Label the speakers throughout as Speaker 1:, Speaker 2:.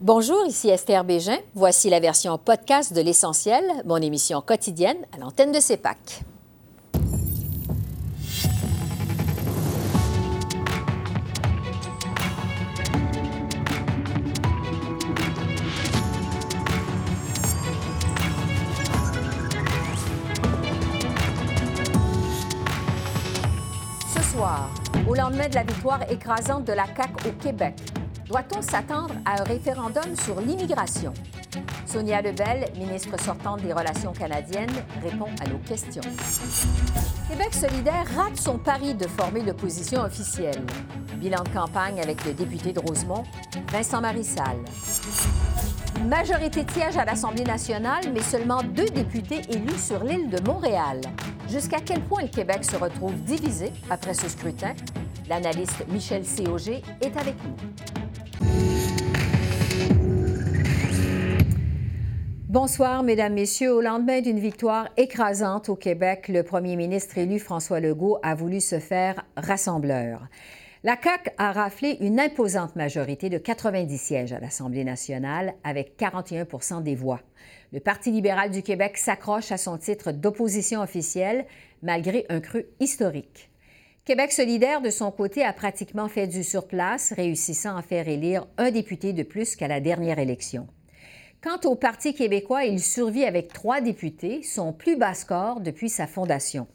Speaker 1: Bonjour, ici Esther Bégin. Voici la version podcast de L'Essentiel, mon émission quotidienne à l'antenne de CEPAC. Ce soir, au lendemain de la victoire écrasante de la CAQ au Québec, doit-on s'attendre à un référendum sur l'immigration? Sonia Lebel, ministre sortante des Relations canadiennes, répond à nos questions. Québec solidaire rate son pari de former l'opposition officielle. Bilan de campagne avec le député de Rosemont, Vincent Marissal. Majorité de à l'Assemblée nationale, mais seulement deux députés élus sur l'île de Montréal. Jusqu'à quel point le Québec se retrouve divisé après ce scrutin? L'analyste Michel Cog est avec nous. Bonsoir, Mesdames, Messieurs. Au lendemain d'une victoire écrasante au Québec, le premier ministre élu François Legault a voulu se faire rassembleur. La CAQ a raflé une imposante majorité de 90 sièges à l'Assemblée nationale avec 41% des voix. Le Parti libéral du Québec s'accroche à son titre d'opposition officielle malgré un creux historique. Québec solidaire, de son côté, a pratiquement fait du surplace, réussissant à faire élire un député de plus qu'à la dernière élection. Quant au Parti québécois, il survit avec trois députés, son plus bas score depuis sa fondation.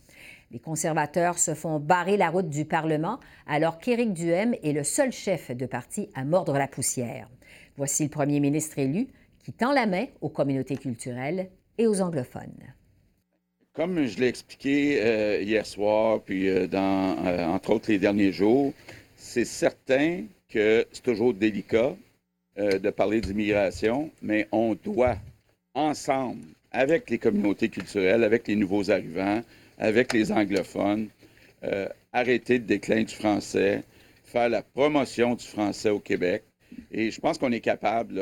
Speaker 1: Les conservateurs se font barrer la route du Parlement alors qu'Éric Duhem est le seul chef de parti à mordre la poussière. Voici le premier ministre élu qui tend la main aux communautés culturelles et aux anglophones.
Speaker 2: Comme je l'ai expliqué euh, hier soir, puis euh, euh, entre autres les derniers jours, c'est certain que c'est toujours délicat euh, de parler d'immigration, mais on doit, ensemble, avec les communautés culturelles, avec les nouveaux arrivants, avec les anglophones, euh, arrêter le déclin du français, faire la promotion du français au Québec. Et je pense qu'on est capable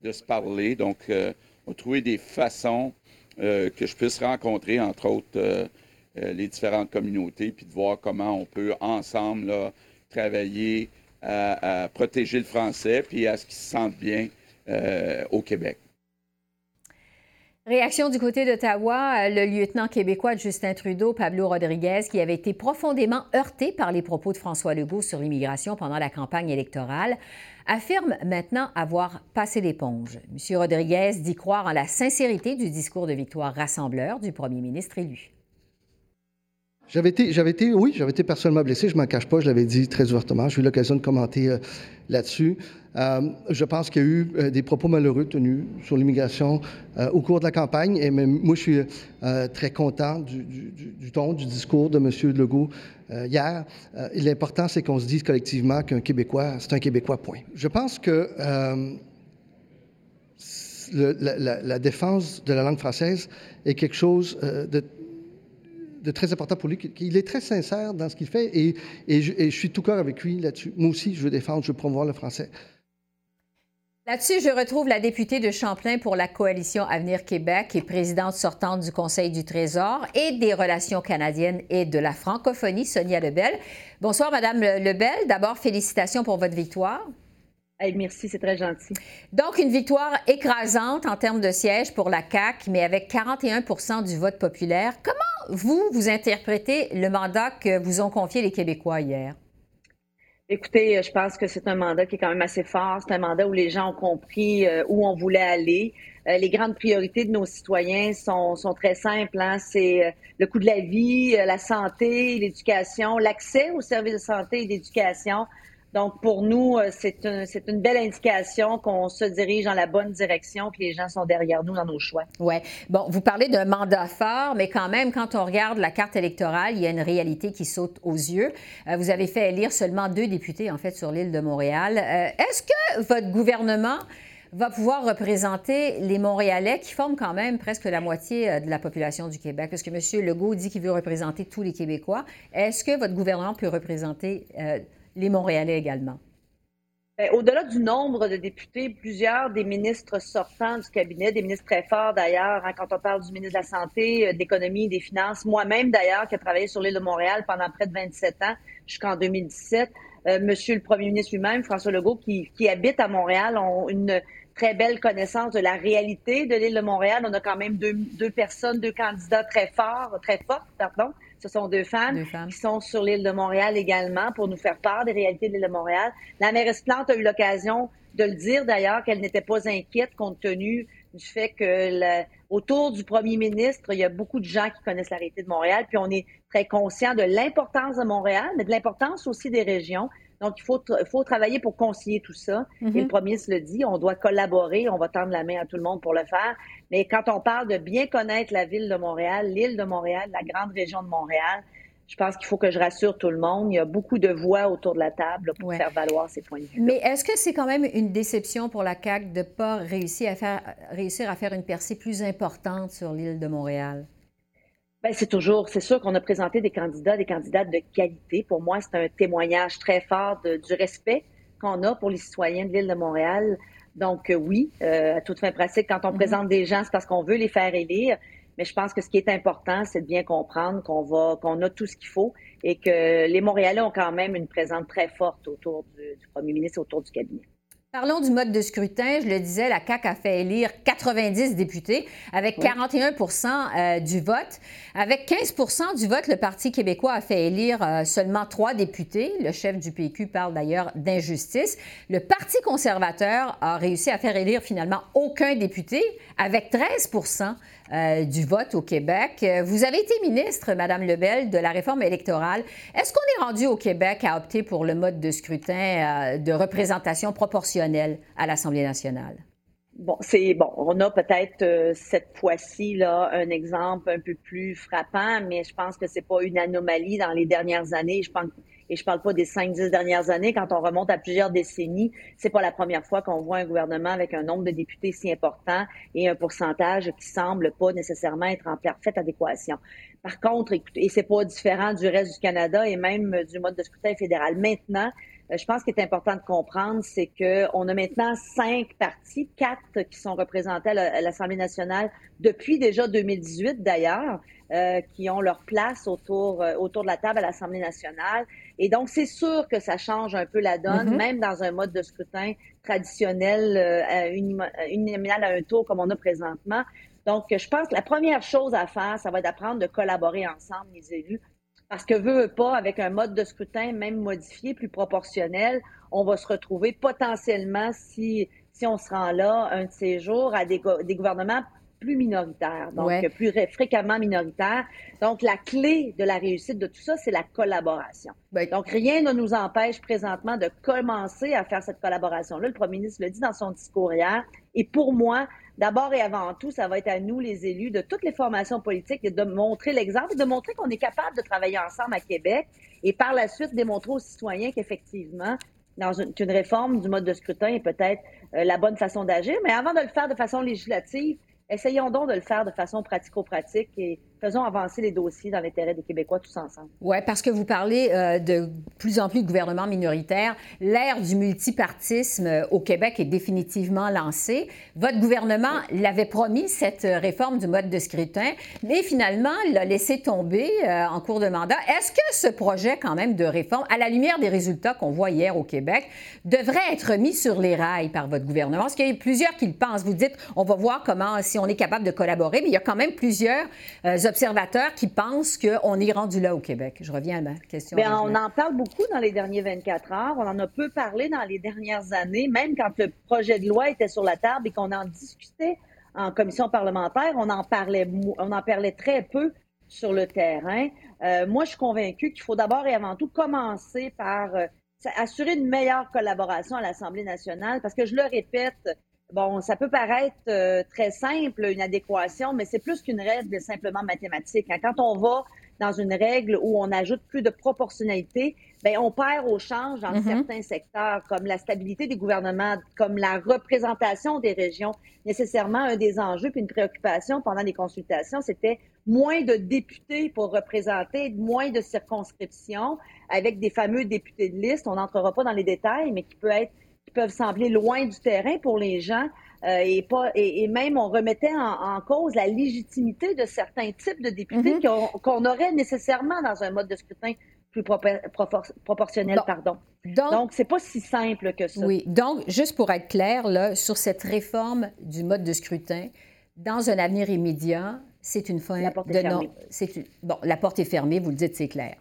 Speaker 2: de se parler. Donc, euh, on va trouver des façons que je puisse rencontrer, entre autres, les différentes communautés, puis de voir comment on peut ensemble travailler à, protéger le français puis à ce qu'ils se sentent bien euh, au Québec.
Speaker 1: Réaction du côté d'Ottawa, euh, le lieutenant québécois Justin Trudeau, Pablo Rodriguez, qui avait été profondément heurté par les propos de François Legault sur l'immigration pendant la campagne électorale, affirme maintenant avoir passé l'éponge. M. Rodriguez dit croire en la sincérité du discours de victoire rassembleur du premier ministre élu.
Speaker 3: J'avais été, oui, j'avais été personnellement blessé, je m'en cache pas, je l'avais dit très ouvertement. J'ai eu l'occasion de commenter euh, là-dessus. Euh, je pense qu'il y a eu euh, des propos malheureux tenus sur l'immigration au cours de la campagne. Et moi, je suis très content du, du, ton, du discours de M. Legault hier. l'important, c'est qu'on se dise collectivement qu'un Québécois, c'est un Québécois, point. Je pense que la, la, défense de la langue française est quelque chose de de très important pour lui. Il est très sincère dans ce qu'il fait et, je, suis tout cœur avec lui là-dessus. Moi aussi, je veux défendre, je veux promouvoir le français.
Speaker 1: Là-dessus, je retrouve la députée de Champlain pour la coalition Avenir Québec et présidente sortante du Conseil du Trésor et des relations canadiennes et de la francophonie, Sonia Lebel. Bonsoir, Madame Lebel. D'abord, félicitations pour votre victoire.
Speaker 4: Merci, c'est très gentil.
Speaker 1: Donc, une victoire écrasante en termes de sièges pour la CAQ, mais avec 41% du vote populaire. Comment vous, vous interprétez le mandat que vous ont confié les Québécois hier?
Speaker 4: Écoutez, je pense que c'est un mandat qui est quand même assez fort. C'est un mandat où les gens ont compris euh, où on voulait aller. Euh, les grandes priorités de nos citoyens sont, sont très simples. Hein. C'est euh, le coût de la vie, la santé, l'éducation, l'accès aux services de santé et d'éducation, donc, pour nous, euh, c'est une belle indication qu'on se dirige dans la bonne direction, que les gens sont derrière nous dans nos choix.
Speaker 1: Oui. Bon, vous parlez d'un mandat fort, mais quand même, quand on regarde la carte électorale, il y a une réalité qui saute aux yeux. Euh, vous avez fait élire seulement deux députés, en fait, sur l'île de Montréal. Euh, est-ce que votre gouvernement va pouvoir représenter les Montréalais qui forment quand même presque la moitié de la population du Québec? Parce que M. Legault dit qu'il veut représenter tous les Québécois. Est-ce que votre gouvernement peut représenter les Montréalais également.
Speaker 4: Ben, au-delà du nombre de députés, plusieurs des ministres sortants du cabinet, des ministres très forts d'ailleurs, hein, quand on parle du ministre de la Santé, euh, de l'Économie, des Finances, moi-même d'ailleurs, qui ai travaillé sur l'île de Montréal pendant près de 27 ans, jusqu'en 2017, Monsieur le Premier ministre lui-même, François Legault, qui, qui habite à Montréal, ont une très belle connaissance de la réalité de l'île de Montréal. On a quand même deux, deux personnes, deux candidats très forts, très fortes, pardon. Ce sont deux femmes, qui sont sur l'île de Montréal également pour nous faire part des réalités de l'île de Montréal. La mairesse Plante a eu l'occasion de le dire d'ailleurs qu'elle n'était pas inquiète compte tenu du fait que autour du premier ministre, il y a beaucoup de gens qui connaissent la réalité de Montréal, puis on est très conscient de l'importance de Montréal, mais de l'importance aussi des régions. Donc, il faut, faut travailler pour concilier tout ça. Et le premier ministre le dit, on doit collaborer, on va tendre la main à tout le monde pour le faire. Mais quand on parle de bien connaître la ville de Montréal, l'île de Montréal, la grande région de Montréal, je pense qu'il faut que je rassure tout le monde. Il y a beaucoup de voix autour de la table pour faire valoir ces points de vue.
Speaker 1: Mais est-ce que c'est quand même une déception pour la CAQ de ne pas réussir à, faire, réussir à faire une percée plus importante sur l'île de Montréal?
Speaker 4: Bien, c'est toujours, c'est sûr qu'on a présenté des candidats, des candidates de qualité. Pour moi, c'est un témoignage très fort du respect qu'on a pour les citoyens de l'île de Montréal. Donc, euh, oui, euh, à toute fin pratique, quand on mm-hmm. présente des gens, c'est parce qu'on veut les faire élire. Mais je pense que ce qui est important, c'est de bien comprendre qu'on va, qu'on a tout ce qu'il faut et que les Montréalais ont quand même une présence très forte autour du, du premier ministre, autour du cabinet.
Speaker 1: Parlons du mode de scrutin. Je le disais, la CAQ a fait élire 90 députés avec 41 euh, du vote. Avec 15% du vote, le Parti québécois a fait élire euh, seulement trois députés. Le chef du PQ parle d'ailleurs d'injustice. Le Parti conservateur a réussi à faire élire finalement aucun député avec 13 euh, du vote au Québec. Vous avez été ministre, Madame Lebel, de la réforme électorale. Est-ce qu'on est rendu au Québec à opter pour le mode de scrutin de représentation proportionnelle à l'Assemblée nationale?
Speaker 4: Bon, c'est bon. On a peut-être euh, cette fois-ci là un exemple un peu plus frappant, mais je pense que c'est pas une anomalie dans les dernières années. Je pense et je parle pas des cinq, dix dernières années. Quand on remonte à plusieurs décennies, c'est pas la première fois qu'on voit un gouvernement avec un nombre de députés si important et un pourcentage qui semble pas nécessairement être en parfaite adéquation. Par contre, écoutez, et c'est pas différent du reste du Canada et même du mode de scrutin fédéral. Maintenant, euh, je pense qu'il est important de comprendre, c'est qu'on a maintenant cinq partis, quatre qui sont représentés à l'Assemblée nationale depuis déjà 2018 d'ailleurs, euh, qui ont leur place autour, euh, autour de la table à l'Assemblée nationale. Et donc, c'est sûr que ça change un peu la donne, mm-hmm. même dans un mode de scrutin traditionnel, euh, uninominal à un tour comme on a présentement. Donc, je pense que la première chose à faire, ça va être d'apprendre de collaborer ensemble, les élus, parce que veut, pas, avec un mode de scrutin même modifié, plus proportionnel, on va se retrouver potentiellement, si, si on se rend là un de ces jours, à des, des gouvernements plus minoritaires, donc plus fréquemment minoritaires. Donc, la clé de la réussite de tout ça, c'est la collaboration. Ben, donc, rien ne nous empêche présentement de commencer à faire cette collaboration-là. Le premier ministre le dit dans son discours hier. Et pour moi, d'abord et avant tout, ça va être à nous, les élus de toutes les formations politiques, de montrer l'exemple et de montrer qu'on est capable de travailler ensemble à Québec et par la suite démontrer aux citoyens qu'effectivement, dans une, réforme du mode de scrutin est peut-être euh, la bonne façon d'agir. Mais avant de le faire de façon législative, essayons donc de le faire de façon pratico-pratique et faisons avancer les dossiers dans l'intérêt des Québécois tous ensemble.
Speaker 1: Oui, parce que vous parlez euh, de plus en plus de gouvernements minoritaires. L'ère du multipartisme euh, au Québec est définitivement lancée. Votre gouvernement l'avait promis, cette euh, réforme du mode de scrutin, mais finalement l'a laissé tomber en cours de mandat. Est-ce que ce projet quand même de réforme, à la lumière des résultats qu'on voit hier au Québec, devrait être mis sur les rails par votre gouvernement? Parce qu'il y a plusieurs qui le pensent. Vous dites, on va voir comment, si on est capable de collaborer, mais il y a quand même plusieurs observateurs qui pensent qu'on est rendu là au Québec? Je reviens à ma question.
Speaker 4: Bien, on en parle beaucoup dans les derniers 24 heures. On en a peu parlé dans les dernières années, même quand le projet de loi était sur la table et qu'on en discutait en commission parlementaire, on en parlait, on en parlait très peu sur le terrain. Euh, moi, je suis convaincue qu'il faut d'abord et avant tout commencer par euh, assurer une meilleure collaboration à l'Assemblée nationale, parce que je le répète, Bon, ça peut paraître euh, très simple, une adéquation, mais c'est plus qu'une règle simplement mathématique. Hein. Quand on va dans une règle où on ajoute plus de proportionnalité, ben on perd au change dans mm-hmm. certains secteurs, comme la stabilité des gouvernements, comme la représentation des régions. Nécessairement, un des enjeux puis une préoccupation pendant les consultations, c'était moins de députés pour représenter, moins de circonscriptions, avec des fameux députés de liste. On n'entrera pas dans les détails, mais qui peut être qui peuvent sembler loin du terrain pour les gens. Euh, et, pas, et, même on remettait en, cause la légitimité de certains types de députés mm-hmm. qu'on aurait nécessairement dans un mode de scrutin plus proportionnelle. Pardon. Donc, c'est pas si simple que ça.
Speaker 1: Oui. Donc, juste pour être clair, là, sur cette réforme du mode de scrutin, dans un avenir immédiat, c'est une fin
Speaker 4: la porte est fermée.
Speaker 1: Bon, la porte est fermée, vous le dites, c'est clair.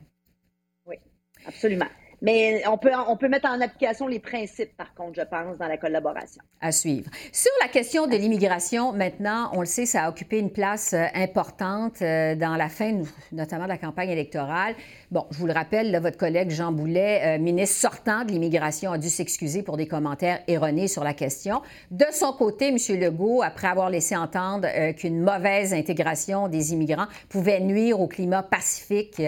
Speaker 4: Oui, absolument. Mais on peut, on peut mettre en application les principes, par contre, je pense, dans la collaboration.
Speaker 1: À suivre. Sur la question de l'immigration, maintenant, on le sait, ça a occupé une place euh, importante euh, dans la fin, notamment de la campagne électorale. Bon, je vous le rappelle, votre collègue Jean Boulet, euh, ministre sortant de l'immigration, a dû s'excuser pour des commentaires erronés sur la question. De son côté, M. Legault, après avoir laissé entendre qu'une mauvaise intégration des immigrants pouvait nuire au climat pacifique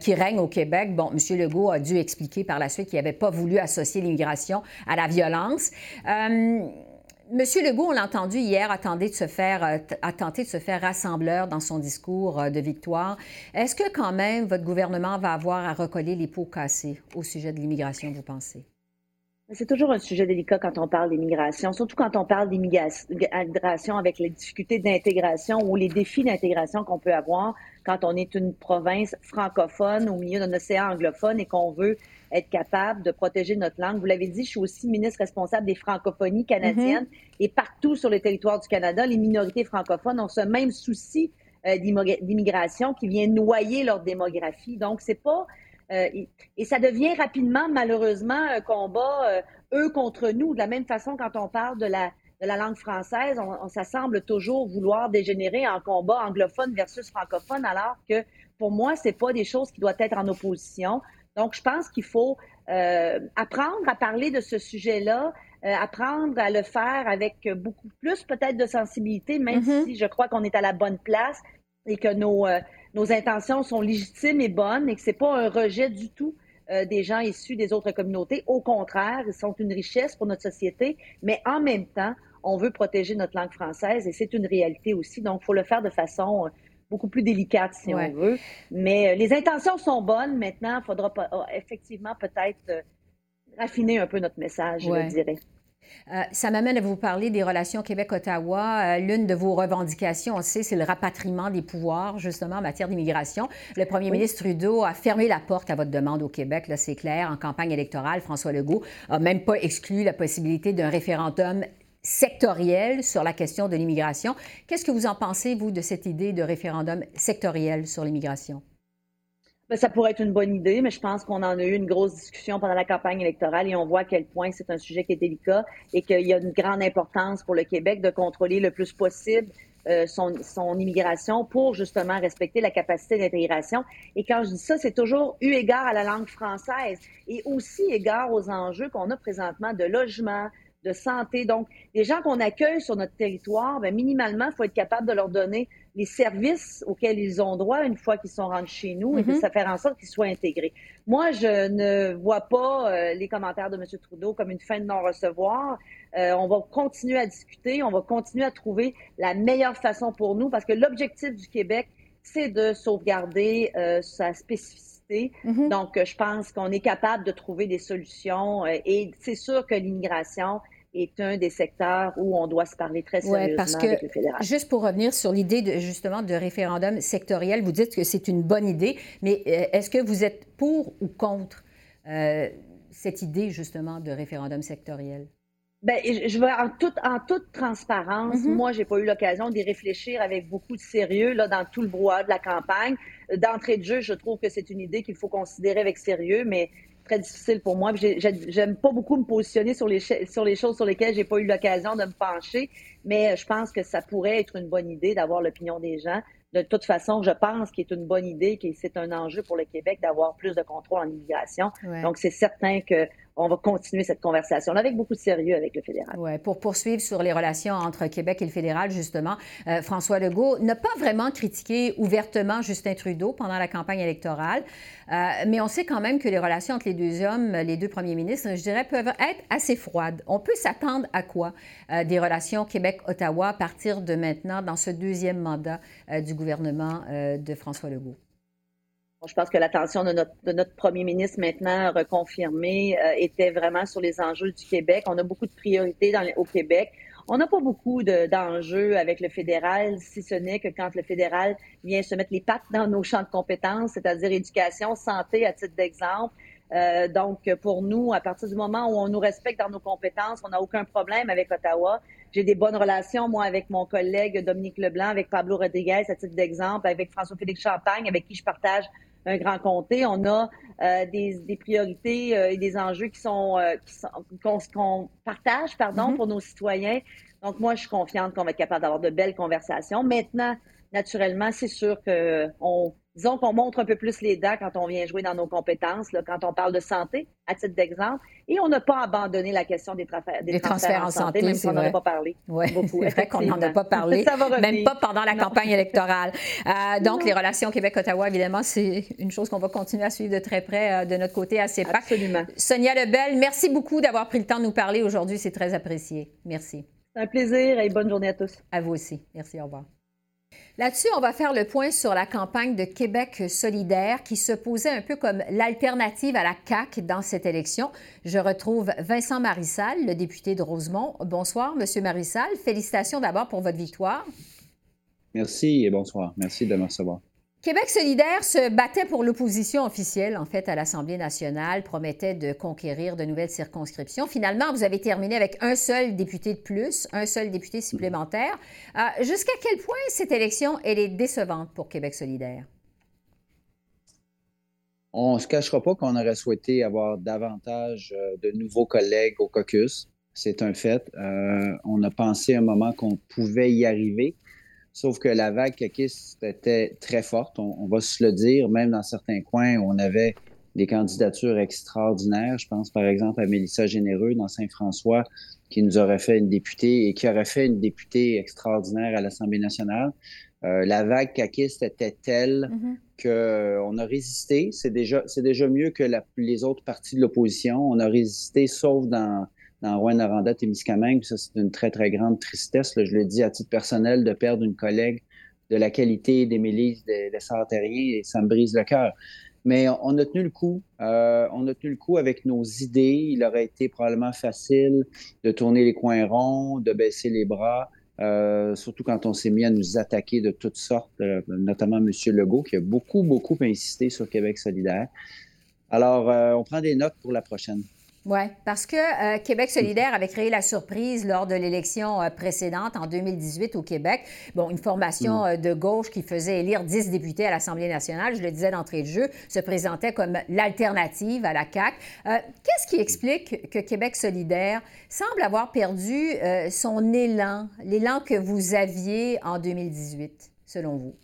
Speaker 1: qui règne au Québec, bon, M. Legault a dû expliquer par la suite qu'il n'avait pas voulu associer l'immigration à la violence. Euh, Monsieur Legault, on l'a entendu hier, a tenté de se faire, euh, a tenté de se faire rassembleur dans son discours euh, de victoire. Est-ce que quand même votre gouvernement va avoir à recoller les pots cassés au sujet de l'immigration, vous pensez?
Speaker 4: C'est toujours un sujet délicat quand on parle d'immigration, surtout quand on parle d'immigration avec les difficultés d'intégration ou les défis d'intégration qu'on peut avoir quand on est une province francophone au milieu d'un océan anglophone et qu'on veut être capable de protéger notre langue. Vous l'avez dit, je suis aussi ministre responsable des francophonies canadiennes mm-hmm. et partout sur le territoire du Canada, les minorités francophones ont ce même souci euh, d'immigration qui vient noyer leur démographie. Donc, c'est pas euh, et ça devient rapidement, malheureusement, un combat euh, eux contre nous. De la même façon, quand on parle de la, de la langue française, on, ça semble toujours vouloir dégénérer en combat anglophone versus francophone, alors que pour moi, c'est pas des choses qui doivent être en opposition. Donc, je pense qu'il faut euh, apprendre à parler de ce sujet-là, euh, apprendre à le faire avec beaucoup plus peut-être de sensibilité, même mm-hmm. si je crois qu'on est à la bonne place et que nos, euh, nos intentions sont légitimes et bonnes et que c'est pas un rejet du tout des gens issus des autres communautés. Au contraire, ils sont une richesse pour notre société, mais en même temps, on veut protéger notre langue française et c'est une réalité aussi. Donc, il faut le faire de façon beaucoup plus délicate, si on veut. Mais euh, les intentions sont bonnes. Maintenant, il faudra effectivement peut-être euh, raffiner un peu notre message, je dirais.
Speaker 1: Euh, ça m'amène à vous parler des relations Québec-Ottawa. L'une de vos revendications, on sait, c'est le rapatriement des pouvoirs, justement, en matière d'immigration. Le premier ministre Trudeau a fermé la porte à votre demande au Québec, là, c'est clair, en campagne électorale. François Legault n'a même pas exclu la possibilité d'un référendum sectoriel sur la question de l'immigration. Qu'est-ce que vous en pensez, vous, de cette idée de référendum sectoriel sur l'immigration?
Speaker 4: Ben, ça pourrait être une bonne idée, mais je pense qu'on en a eu une grosse discussion pendant la campagne électorale et on voit à quel point c'est un sujet qui est délicat et qu'il y a une grande importance pour le Québec de contrôler le plus possible euh, son, son, immigration pour justement respecter la capacité d'intégration. Et quand je dis ça, c'est toujours eu égard à la langue française et aussi égard aux enjeux qu'on a présentement de logement, de santé. Donc, les gens qu'on accueille sur notre territoire, bien, minimalement, il faut être capable de leur donner les services auxquels ils ont droit une fois qu'ils sont rentrés chez nous et de mm-hmm. faire en sorte qu'ils soient intégrés. Moi, je ne vois pas euh, les commentaires de M. Trudeau comme une fin de non-recevoir. Euh, on va continuer à discuter, on va continuer à trouver la meilleure façon pour nous parce que l'objectif du Québec, c'est de sauvegarder euh, sa spécificité. Mm-hmm. Donc, je pense qu'on est capable de trouver des solutions et c'est sûr que l'immigration, est un des secteurs où on doit se parler très sérieusement
Speaker 1: parce que,
Speaker 4: avec le fédéral.
Speaker 1: Juste pour revenir sur l'idée de, justement de référendum sectoriel, vous dites que c'est une bonne idée, mais euh, est-ce que vous êtes pour ou contre euh, cette idée justement de référendum sectoriel?
Speaker 4: Bien, je vais en toute, en toute transparence, mm-hmm. moi, j'ai pas eu l'occasion d'y réfléchir avec beaucoup de sérieux là, dans tout le brouhaha de la campagne. D'entrée de jeu, je trouve que c'est une idée qu'il faut considérer avec sérieux, mais très difficile pour moi. J'aime pas beaucoup me positionner sur les, sur les choses sur lesquelles j'ai pas eu l'occasion de me pencher, mais je pense que ça pourrait être une bonne idée d'avoir l'opinion des gens. De toute façon, je pense qu'il est une bonne idée, que c'est un enjeu pour le Québec d'avoir plus de contrôle en immigration. Donc, c'est certain que on va continuer cette conversation avec beaucoup de sérieux avec le fédéral.
Speaker 1: Oui, pour poursuivre sur les relations entre Québec et le fédéral, justement, euh, François Legault n'a pas vraiment critiqué ouvertement Justin Trudeau pendant la campagne électorale, euh, mais on sait quand même que les relations entre les deux hommes, les deux premiers ministres, je dirais, peuvent être assez froides. On peut s'attendre à quoi euh, des relations Québec-Ottawa à partir de maintenant dans ce deuxième mandat du gouvernement de François Legault?
Speaker 4: Je pense que l'attention de notre, premier ministre maintenant reconfirmé euh, était vraiment sur les enjeux du Québec. On a beaucoup de priorités dans, au Québec. On n'a pas beaucoup d'enjeux avec le fédéral, si ce n'est que quand le fédéral vient se mettre les pattes dans nos champs de compétences, c'est-à-dire éducation, santé à titre d'exemple. Euh, donc, pour nous, à partir du moment où on nous respecte dans nos compétences, on n'a aucun problème avec Ottawa. J'ai des bonnes relations, moi, avec mon collègue Dominique Leblanc, avec Pablo Rodriguez, à titre d'exemple, avec François-Philippe Champagne, avec qui je partage un grand comté. On a euh, des, des, priorités euh, et des enjeux qui sont euh, qu'on partage, pardon, mm-hmm. pour nos citoyens. Donc moi, je suis confiante qu'on va être capable d'avoir de belles conversations. Maintenant, naturellement, c'est sûr que on disons qu'on montre un peu plus les dents quand on vient jouer dans nos compétences, là, quand on parle de santé, à titre d'exemple. Et on n'a pas abandonné la question des, des transferts, en santé, même si on n'en a pas parlé.
Speaker 1: Oui, c'est vrai qu'on n'en a pas parlé, même pas pendant la campagne électorale. Euh, donc, les relations Québec-Ottawa, évidemment, c'est une chose qu'on va continuer à suivre de très près euh, de notre côté à CEPAC.
Speaker 4: Absolument.
Speaker 1: Sonia Lebel, merci beaucoup d'avoir pris le temps de nous parler aujourd'hui. C'est très apprécié. Merci.
Speaker 4: C'est un plaisir et bonne journée à tous.
Speaker 1: À vous aussi. Merci. Au revoir. Là-dessus, on va faire le point sur la campagne de Québec solidaire qui se posait un peu comme l'alternative à la CAQ dans cette élection. Je retrouve Vincent Marissal, le député de Rosemont. Bonsoir, Monsieur Marissal. Félicitations d'abord pour votre victoire.
Speaker 5: Merci et bonsoir. Merci de me recevoir.
Speaker 1: Québec solidaire se battait pour l'opposition officielle, en fait, à l'Assemblée nationale, promettait de conquérir de nouvelles circonscriptions. Finalement, vous avez terminé avec un seul député de plus, un seul député supplémentaire. Euh, jusqu'à quel point cette élection, elle est décevante pour Québec solidaire?
Speaker 5: On ne se cachera pas qu'on aurait souhaité avoir davantage euh, de nouveaux collègues au caucus. C'est un fait. Euh, on a pensé un moment qu'on pouvait y arriver. Sauf que la vague caquiste était très forte, on, va se le dire, même dans certains coins où on avait des candidatures extraordinaires. Je pense par exemple à Mélissa Généreux dans Saint-François, qui nous aurait fait une députée et qui aurait fait une députée extraordinaire à l'Assemblée nationale. Euh, la vague caquiste était telle mm-hmm. qu'on a résisté. C'est déjà, c'est déjà mieux que les autres partis de l'opposition. On a résisté, sauf dans dans Rouen-Noranda, Témiscamingue. Ça, c'est une très, très grande tristesse. je le dis à titre personnel, de perdre une collègue de la qualité des, des et ça me brise le cœur. Mais on a tenu le coup. Euh, on a tenu le coup avec nos idées. Il aurait été probablement facile de tourner les coins ronds, de baisser les bras, euh, surtout quand on s'est mis à nous attaquer de toutes sortes, euh, notamment M. Legault, qui a beaucoup, beaucoup insisté sur Québec solidaire. Alors, on prend des notes pour la prochaine.
Speaker 1: Oui, parce que euh, Québec solidaire avait créé la surprise lors de l'élection euh, précédente en 2018 au Québec. Bon, une formation mm. euh, de gauche qui faisait élire 10 députés à l'Assemblée nationale, je le disais d'entrée de jeu, se présentait comme l'alternative à la CAQ. Qu'est-ce qui explique que Québec solidaire semble avoir perdu son élan, l'élan que vous aviez en 2018, selon vous?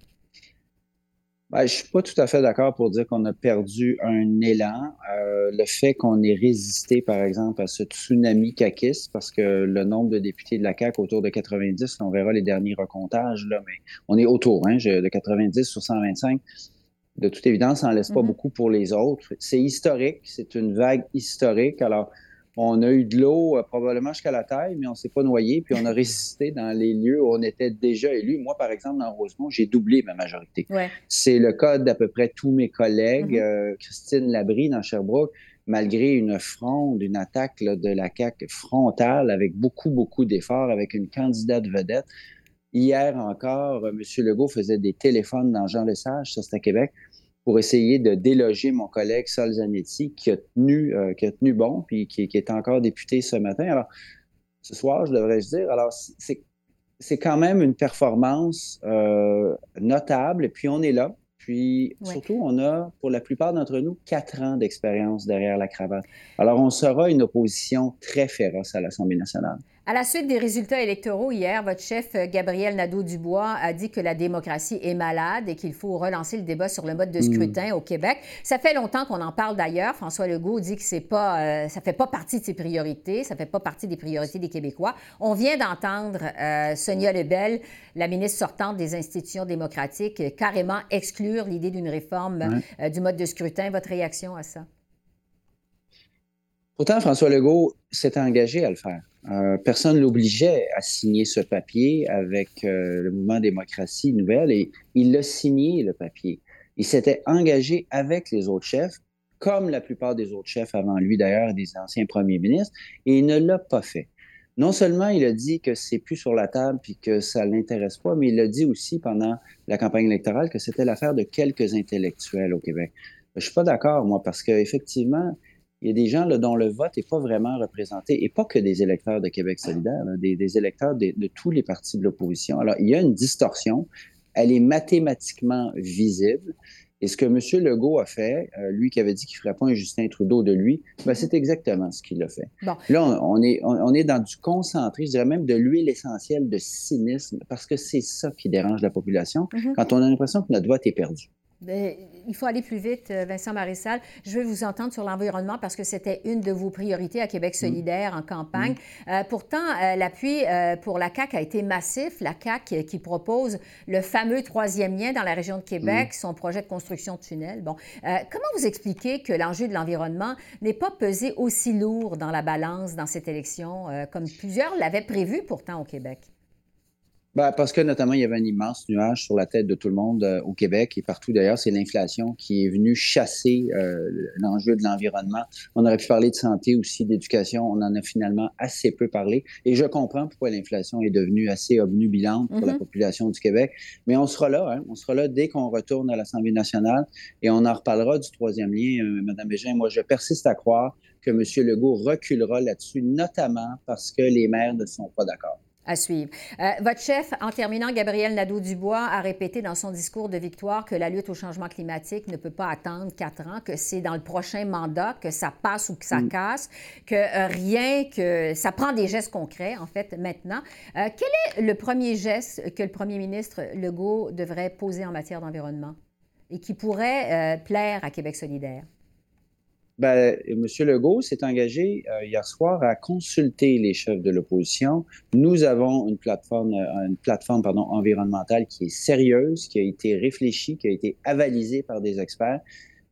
Speaker 5: Ben, je ne suis pas tout à fait d'accord pour dire qu'on a perdu un élan. Euh, le fait qu'on ait résisté, par exemple, à ce tsunami caquiste, parce que le nombre de députés de la CAQ autour de 90, on verra les derniers recomptages, là, mais on est autour hein, de 90 sur 125. De toute évidence, ça n'en laisse pas mm-hmm. beaucoup pour les autres. C'est historique, c'est une vague historique. Alors, on a eu de l'eau euh, probablement jusqu'à la taille, mais on ne s'est pas noyé, puis on a résisté dans les lieux où on était déjà élu. Moi, par exemple, dans Rosemont, j'ai doublé ma majorité. C'est le cas d'à peu près tous mes collègues. Mm-hmm. Euh, Christine Labrie dans Sherbrooke, malgré une fronde, une attaque de la CAQ frontale avec beaucoup, beaucoup d'efforts, avec une candidate vedette. Hier encore, euh, M. Legault faisait des téléphones dans Jean Lesage, ça c'est à Québec, pour essayer de déloger mon collègue Sol Zanetti, qui a tenu, euh, qui a tenu bon, puis qui, est encore député ce matin. Alors, ce soir, je devrais dire, alors, c'est quand même une performance euh, notable, et puis on est là. Puis surtout, on a, pour la plupart d'entre nous, quatre ans d'expérience derrière la cravate. Alors, on sera une opposition très féroce à l'Assemblée nationale.
Speaker 1: À la suite des résultats électoraux hier, votre chef euh, Gabriel Nadeau-Dubois a dit que la démocratie est malade et qu'il faut relancer le débat sur le mode de hmm. scrutin au Québec. Ça fait longtemps qu'on en parle d'ailleurs. François Legault dit que c'est pas, euh, ça fait pas partie de ses priorités, ça fait pas partie des priorités des Québécois. On vient d'entendre euh, Sonia Lebel, la ministre sortante des institutions démocratiques, carrément exclure l'idée d'une réforme du mode de scrutin. Votre réaction à ça?
Speaker 5: Pourtant, François Legault s'est engagé à le faire. Euh, personne ne l'obligeait à signer ce papier avec euh, le mouvement démocratie nouvelle et il l'a signé, le papier. Il s'était engagé avec les autres chefs, comme la plupart des autres chefs avant lui d'ailleurs, des anciens premiers ministres, et il ne l'a pas fait. non seulement il a dit que c'est plus sur la table puis que ça l'intéresse pas, mais il a dit aussi pendant la campagne électorale que c'était l'affaire de quelques intellectuels au Québec. Je suis pas d'accord, moi, parce qu'effectivement, il y a des gens là, dont le vote n'est pas vraiment représenté, et pas que des électeurs de Québec solidaire, des, électeurs de, de, tous les partis de l'opposition. Alors, il y a une distorsion, elle est mathématiquement visible, et ce que M. Legault a fait, euh, lui qui avait dit qu'il ne ferait pas un Justin Trudeau de lui, ben, c'est exactement ce qu'il a fait. Là, on, est, on, est dans du concentré, je dirais même de l'huile essentielle de cynisme, parce que c'est ça qui dérange la population, mm-hmm. quand on a l'impression que notre vote est perdu.
Speaker 1: Ben, il faut aller plus vite, euh, Vincent Marissal. Je vais vous entendre sur l'environnement parce que c'était une de vos priorités à Québec mm. solidaire en campagne. Mm. Euh, pourtant, euh, l'appui pour la CAQ a été massif. La CAQ qui propose le fameux troisième lien dans la région de Québec, mm. son projet de construction de tunnels. Bon, comment vous expliquez que l'enjeu de l'environnement n'est pas pesé aussi lourd dans la balance dans cette élection, comme plusieurs l'avaient prévu pourtant au Québec?
Speaker 5: Ben, parce que notamment, il y avait un immense nuage sur la tête de tout le monde euh, au Québec et partout d'ailleurs. C'est l'inflation qui est venue chasser euh, l'enjeu de l'environnement. On aurait pu parler de santé aussi, d'éducation. On en a finalement assez peu parlé. Et je comprends pourquoi l'inflation est devenue assez obnubilante pour la mm-hmm. population du Québec. Mais on sera là. Hein. On sera là dès qu'on retourne à l'Assemblée nationale et on en reparlera du troisième lien, euh, Madame Bégin. Moi, je persiste à croire que M. Legault reculera là-dessus, notamment parce que les maires ne sont pas d'accord.
Speaker 1: À suivre. Euh, votre chef, en terminant, Gabriel Nadeau-Dubois, a répété dans son discours de victoire que la lutte au changement climatique ne peut pas attendre quatre ans, que c'est dans le prochain mandat que ça passe ou que ça mm. casse, que euh, rien que ça prend des gestes concrets, en fait, maintenant. Euh, quel est le premier geste que le premier ministre Legault devrait poser en matière d'environnement et qui pourrait plaire à Québec solidaire?
Speaker 5: Ben, M. Legault s'est engagé euh, hier soir à consulter les chefs de l'opposition. Nous avons une plateforme, euh, environnementale qui est sérieuse, qui a été réfléchie, qui a été avalisée par des experts.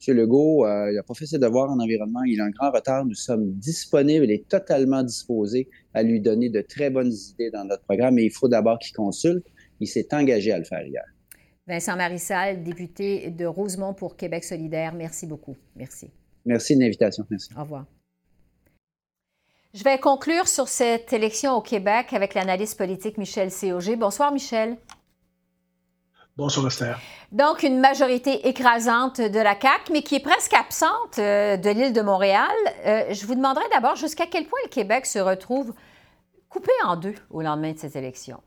Speaker 5: M. Legault, euh, il n'a pas fait ses en environnement, il a un grand retard. Nous sommes disponibles et totalement disposés à lui donner de très bonnes idées dans notre programme, mais il faut d'abord qu'il consulte. Il s'est engagé à le faire hier.
Speaker 1: Vincent Marissal, député de Rosemont pour Québec solidaire, merci beaucoup. Merci.
Speaker 5: Merci de l'invitation. Merci.
Speaker 1: Au revoir. Je vais conclure sur cette élection au Québec avec l'analyste politique Michel Cog. Bonsoir, Michel.
Speaker 6: Bonsoir, Esther.
Speaker 1: Donc, une majorité écrasante de la CAQ, mais qui est presque absente euh, de l'île de Montréal. Euh, je vous demanderai d'abord jusqu'à quel point le Québec se retrouve coupé en deux au lendemain de cette élection.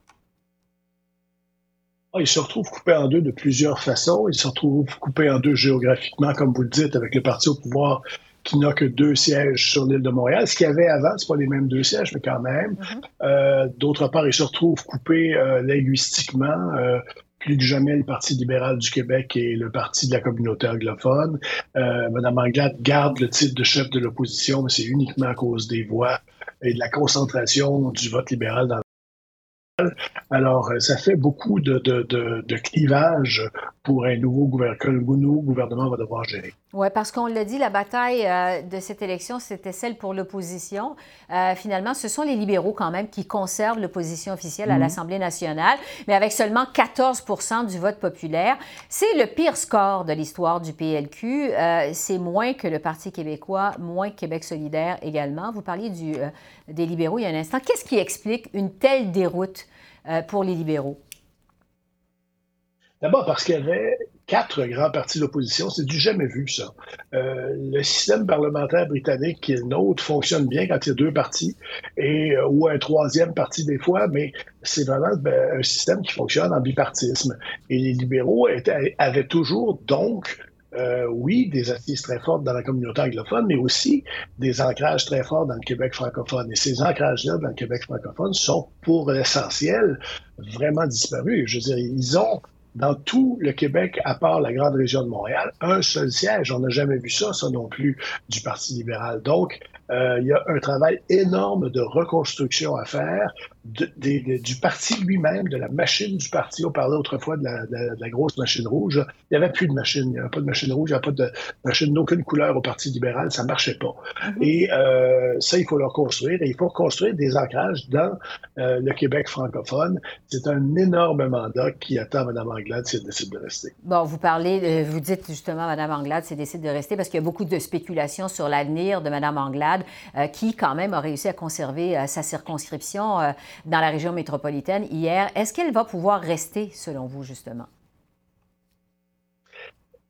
Speaker 6: Ah, il se retrouve coupé en deux de plusieurs façons. Il se retrouve coupé en deux géographiquement, comme vous le dites, avec le parti au pouvoir qui n'a que deux sièges sur l'île de Montréal. Ce qu'il y avait avant, c'est pas les mêmes deux sièges, mais quand même. Mm-hmm. euh, D'autre part, il se retrouve coupé euh, linguistiquement. Euh, plus que jamais, le Parti libéral du Québec et le Parti de la communauté anglophone. Euh, Madame Anglade garde le titre de chef de l'opposition, mais c'est uniquement à cause des voix et de la concentration du vote libéral dans alors, euh, ça fait beaucoup de, de, clivage pour un nouveau gouvernement que le nouveau gouvernement va devoir gérer.
Speaker 1: Oui, parce qu'on l'a dit, la bataille euh, de cette élection, c'était celle pour l'opposition. Euh, finalement, ce sont les libéraux quand même qui conservent l'opposition officielle à mhm. l'Assemblée nationale, mais avec seulement 14% du vote populaire. C'est le pire score de l'histoire du PLQ. c'est moins que le Parti québécois, moins que Québec solidaire également. Vous parliez du, des libéraux il y a un instant. Qu'est-ce qui explique une telle déroute euh, pour les libéraux?
Speaker 6: D'abord parce qu'il y avait quatre grands partis d'opposition. C'est du jamais vu, ça. Euh, le système parlementaire britannique, qui est le nôtre, fonctionne bien quand il y a deux partis, et, euh, ou un troisième parti des fois, mais c'est vraiment ben, un système qui fonctionne en bipartisme. Et les libéraux avaient toujours donc euh, oui, des assises très fortes dans la communauté anglophone, mais aussi des ancrages très forts dans le Québec francophone. Et ces ancrages-là dans le Québec francophone sont, pour l'essentiel, vraiment disparus. Je veux dire, ils ont dans tout le Québec, à part la grande région de Montréal, un seul siège. On n'a jamais vu ça, ça non plus, du Parti libéral. Donc, euh, il y a un travail énorme de reconstruction à faire du parti lui-même, de la machine du parti. On parlait autrefois de la, grosse machine rouge. Il n'y avait plus de machine. Il n'y avait pas de machine rouge, il n'y avait pas de machine d'aucune couleur au Parti libéral. Ça ne marchait pas. Mm-hmm. Et euh, ça, il faut le reconstruire. Et il faut construire des ancrages dans euh, le Québec francophone. C'est un énorme mandat qui attend Mme Anglade si elle décide de rester.
Speaker 1: Bon, vous parlez, vous dites justement Mme Anglade si elle décide de rester parce qu'il y a beaucoup de spéculations sur l'avenir de Mme Anglade euh, qui, quand même, a réussi à conserver sa circonscription dans la région métropolitaine hier. Est-ce qu'elle va pouvoir rester, selon vous, justement?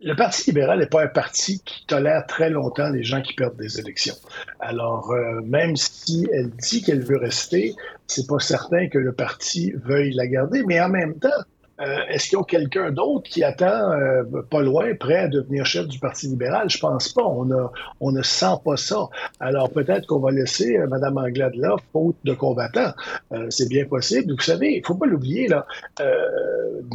Speaker 6: Le Parti libéral n'est pas un parti qui tolère très longtemps les gens qui perdent des élections. Alors, euh, même si elle dit qu'elle veut rester, c'est pas certain que le parti veuille la garder, mais en même temps, euh, est-ce qu'il y a quelqu'un d'autre qui attend euh, pas loin, prêt à devenir chef du Parti libéral? Je pense pas. On, a, on ne sent pas ça. Alors peut-être qu'on va laisser euh, Mme Anglade là, faute de combattants. c'est bien possible. Vous savez, il faut pas l'oublier, là.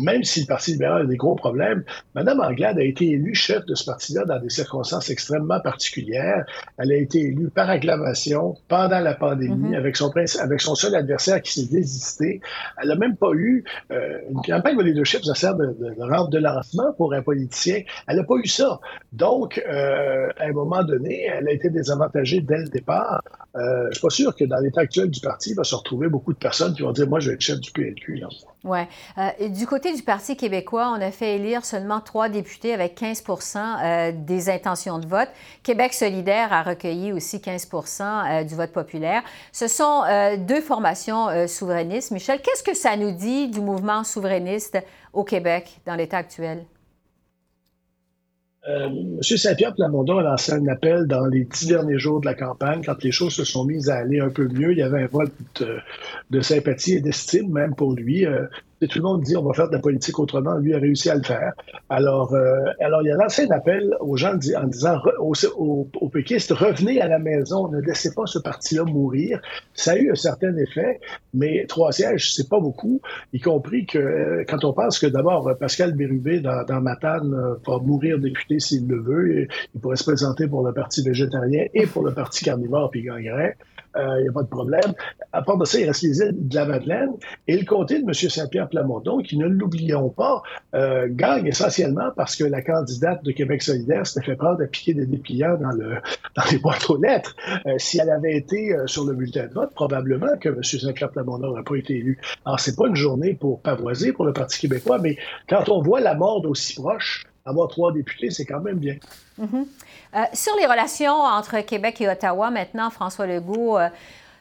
Speaker 6: même si le Parti libéral a des gros problèmes, Mme Anglade a été élue chef de ce parti-là dans des circonstances extrêmement particulières. Elle a été élue par acclamation pendant la pandémie mm-hmm. avec, son, avec son seul adversaire qui s'est désisté. Elle n'a même pas eu une campagne le leadership, ça sert de, de, de lancement pour un politicien. Elle n'a pas eu ça. Donc, euh, à un moment donné, elle a été désavantagée dès le départ. Euh, je ne suis pas sûr que dans l'état actuel du parti, il va se retrouver beaucoup de personnes qui vont dire Moi, je vais être chef du PLQ.
Speaker 1: Oui. Euh, du côté du Parti québécois, on a fait élire seulement trois députés avec 15% des intentions de vote. Québec solidaire a recueilli aussi 15% du vote populaire. Ce sont deux formations souverainistes. Michel, qu'est-ce que ça nous dit du mouvement souverainiste au Québec dans l'état actuel?
Speaker 6: Euh, M. Saint-Pierre Plamondon a lancé un appel dans les dix derniers jours de la campagne, quand les choses se sont mises à aller un peu mieux. Il y avait un vote de, sympathie et d'estime, même pour lui. Euh, tout le monde dit on va faire de la politique autrement. Lui a réussi à le faire. Alors, euh, alors il a lancé un appel aux gens en disant aux, aux, péquistes revenez à la maison, ne laissez pas ce parti-là mourir. Ça a eu un certain effet, mais trois sièges, c'est pas beaucoup, y compris que euh, quand on pense que d'abord Pascal Bérubé dans, dans Matane euh, va mourir député s'il le veut, il pourrait se présenter pour le Parti végétarien et pour le Parti carnivore puis il gagnerait il euh, n'y a pas de problème. À part de ça, il reste les îles de la Madeleine et le comté de M. Saint-Pierre Plamondon, qui, ne l'oublions pas, euh, gagne essentiellement parce que la candidate de Québec solidaire s'était fait prendre à piquer des dépliants dans, le, dans les boîtes aux lettres. Euh, si elle avait été sur le bulletin de vote, probablement que M. Saint-Pierre Plamondon n'aurait pas été élu. Alors, c'est pas une journée pour pavoiser pour le Parti québécois, mais quand on voit la mort aussi proche, avoir trois députés, c'est quand même bien.
Speaker 1: Mm-hmm. Euh, sur les relations entre Québec et Ottawa, maintenant, François Legault euh,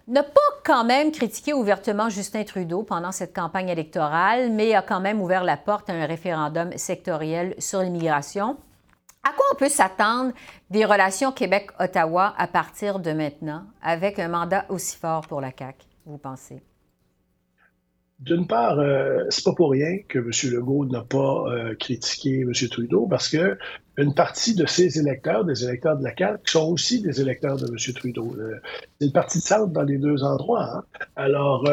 Speaker 1: n'a pas quand même critiqué ouvertement Justin Trudeau pendant cette campagne électorale, mais a quand même ouvert la porte à un référendum sectoriel sur l'immigration. À quoi on peut s'attendre des relations Québec-Ottawa à partir de maintenant, avec un mandat aussi fort pour la CAQ, vous pensez?
Speaker 6: D'une part, euh, c'est pas pour rien que M. Legault n'a pas critiqué M. Trudeau, parce que une partie de ses électeurs, des électeurs de la CAQ, sont aussi des électeurs de M. Trudeau. Euh, c'est le parti de centre dans les deux endroits. Hein. Alors,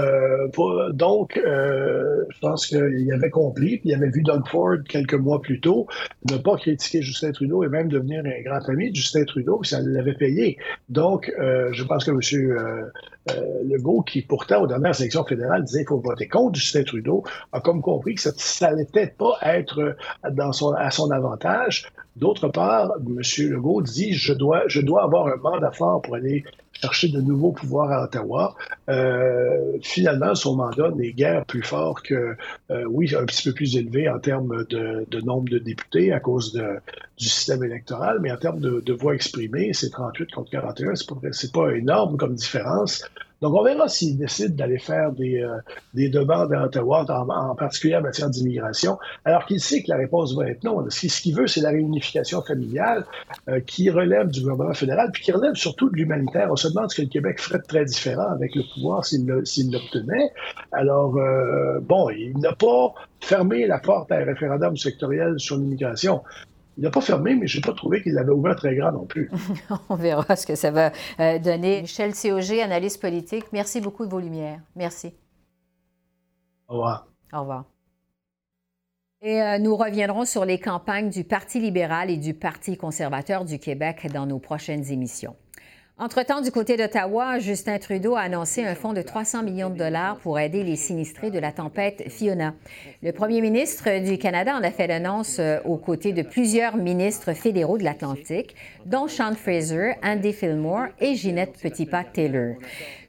Speaker 6: donc, je pense qu'il avait compris, puis il avait vu Doug Ford quelques mois plus tôt ne pas critiquer Justin Trudeau et même devenir un grand ami de Justin Trudeau, ça l'avait payé. Donc, je pense que M. Euh, Legault, qui pourtant, aux dernières élections fédérales, disait qu'il faut voter contre Justin Trudeau, a comme compris que ça n'allait peut-être pas être à son avantage. D'autre part, M. Legault dit je dois, avoir un mandat fort pour aller chercher de nouveaux pouvoirs à Ottawa. Euh, finalement, son mandat n'est guère plus fort que, euh, oui, un petit peu plus élevé en termes de, nombre de députés à cause du système électoral, mais en termes de, de voix exprimées, c'est 38 contre 41. C'est pas, pas énorme comme différence. Donc, on verra s'il décide d'aller faire des, euh, des, demandes à Ottawa, en, particulier en matière d'immigration, alors qu'il sait que la réponse va être non. Ce qu'il veut, c'est la réunification familiale euh, qui relève du gouvernement fédéral, puis qui relève surtout de l'humanitaire. On se demande ce que le Québec ferait de très différent avec le pouvoir s'il l'obtenait. Alors, euh, bon, il n'a pas fermé la porte à un référendum sectoriel sur l'immigration. Il n'a pas fermé, mais je n'ai pas trouvé qu'il l'avait ouvert très grand non plus.
Speaker 1: On verra ce que ça va euh, donner. Michel COG, analyste politique, merci beaucoup de vos lumières. Merci.
Speaker 6: Au revoir.
Speaker 1: Au revoir. Et euh, nous reviendrons sur les campagnes du Parti libéral et du Parti conservateur du Québec dans nos prochaines émissions. Entre-temps, du côté d'Ottawa, Justin Trudeau a annoncé un fonds de 300 millions de dollars pour aider les sinistrés de la tempête Fiona. Le premier ministre du Canada en a fait l'annonce euh, aux côtés de plusieurs ministres fédéraux de l'Atlantique, dont Sean Fraser, Andy Fillmore et Ginette Petitpas-Taylor.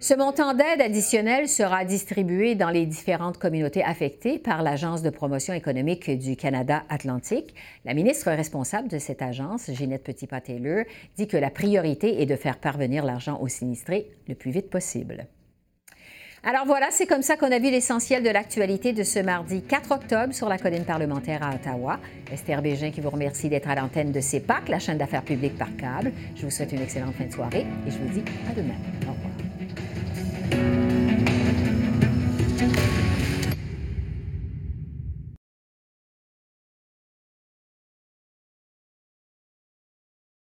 Speaker 1: Ce montant d'aide additionnel sera distribué dans les différentes communautés affectées par l'Agence de promotion économique du Canada Atlantique. La ministre responsable de cette agence, Ginette Petitpas-Taylor, dit que la priorité est de faire parvenir l'argent aux sinistrés le plus vite possible. Alors voilà, c'est comme ça qu'on a vu l'essentiel de l'actualité de ce mardi 4 octobre sur la colline parlementaire à Ottawa. Esther Bégin qui vous remercie d'être à l'antenne de CEPAC, la chaîne d'affaires publiques par câble. Je vous souhaite une excellente fin de soirée et je vous dis à demain. Au revoir.